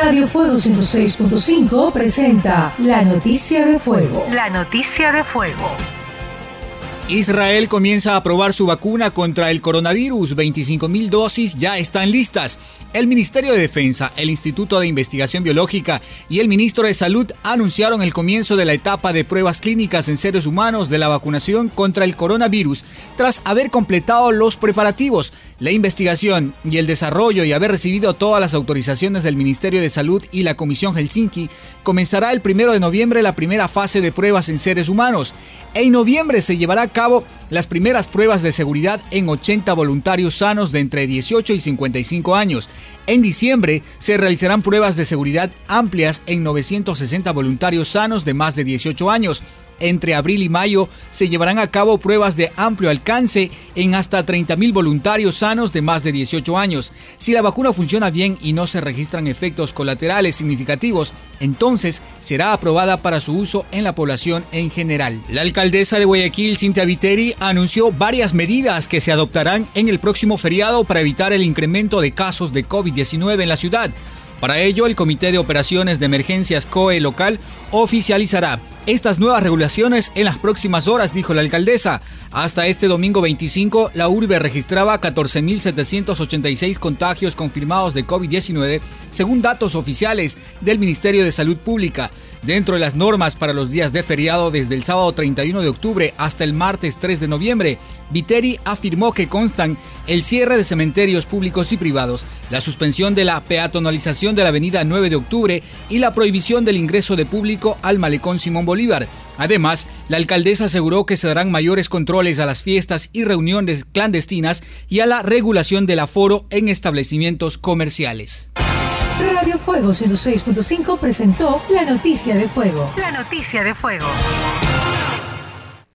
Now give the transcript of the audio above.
Radio Fuego 106.5 presenta La Noticia de Fuego. La Noticia de Fuego. Israel comienza a probar su vacuna contra el coronavirus. 25.000 dosis ya están listas. El Ministerio de Defensa, el Instituto de Investigación Biológica y el Ministro de Salud anunciaron el comienzo de la etapa de pruebas clínicas en seres humanos de la vacunación contra el coronavirus tras haber completado los preparativos, la investigación y el desarrollo y haber recibido todas las autorizaciones del Ministerio de Salud y la Comisión Helsinki. Comenzará el primero de noviembre la primera fase de pruebas en seres humanos. En noviembre se llevará a cabo las primeras pruebas de seguridad en 80 voluntarios sanos de entre 18 y 55 años. En diciembre se realizarán pruebas de seguridad amplias en 960 voluntarios sanos de más de 18 años. Entre abril y mayo se llevarán a cabo pruebas de amplio alcance en hasta 30.000 voluntarios sanos de más de 18 años. Si la vacuna funciona bien y no se registran efectos colaterales significativos, entonces será aprobada para su uso en la población en general. La alcaldesa de Guayaquil, Cintia Viteri, anunció varias medidas que se adoptarán en el próximo feriado para evitar el incremento de casos de COVID-19 en la ciudad. Para ello, el Comité de Operaciones de Emergencias COE local oficializará estas nuevas regulaciones en las próximas horas, dijo la alcaldesa. Hasta este domingo 25, la urbe registraba 14.786 contagios confirmados de COVID-19, según datos oficiales del Ministerio de Salud Pública. Dentro de las normas para los días de feriado desde el sábado 31 de octubre hasta el martes 3 de noviembre, Viteri afirmó que constan el cierre de cementerios públicos y privados, la suspensión de la peatonalización de la avenida 9 de octubre y la prohibición del ingreso de público al malecón Simón Bolívar Además, la alcaldesa aseguró que se darán mayores controles a las fiestas y reuniones clandestinas y a la regulación del aforo en establecimientos comerciales. Radio Fuego 106.5 presentó la noticia de fuego. La noticia de fuego.